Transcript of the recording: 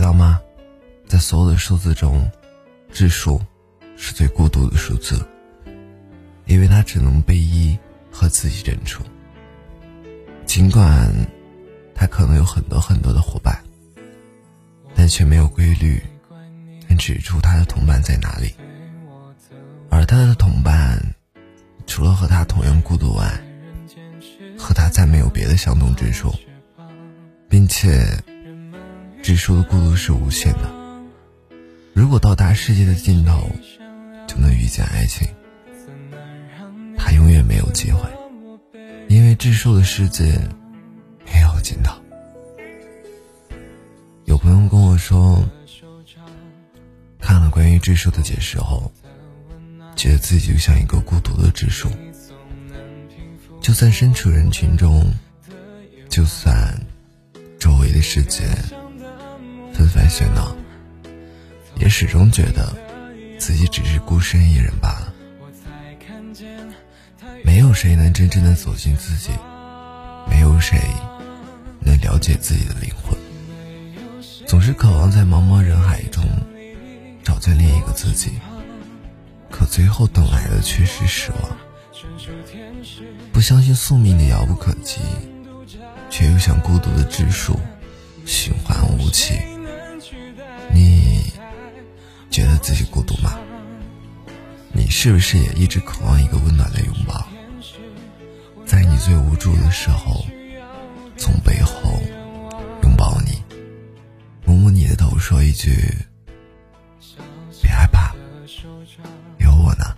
知道吗？在所有的数字中，质数是最孤独的数字，因为它只能被一和自己认出。尽管它可能有很多很多的伙伴，但却没有规律能指出它的同伴在哪里。而他的同伴，除了和他同样孤独外，和他再没有别的相同之处，并且。指数的孤独是无限的。如果到达世界的尽头，就能遇见爱情，他永远没有机会，因为智数的世界没有尽头。有朋友跟我说，看了关于智数的解释后，觉得自己就像一个孤独的智数，就算身处人群中，就算周围的世界。纷繁喧闹，也始终觉得自己只是孤身一人罢了。没有谁能真正的走进自己，没有谁能了解自己的灵魂。总是渴望在茫茫人海中找见另一个自己，可最后等来的却是失望。不相信宿命的遥不可及，却又像孤独的指数，是不是也一直渴望一个温暖的拥抱？在你最无助的时候从背后拥抱你摸摸你的头说一句别害怕有我呢。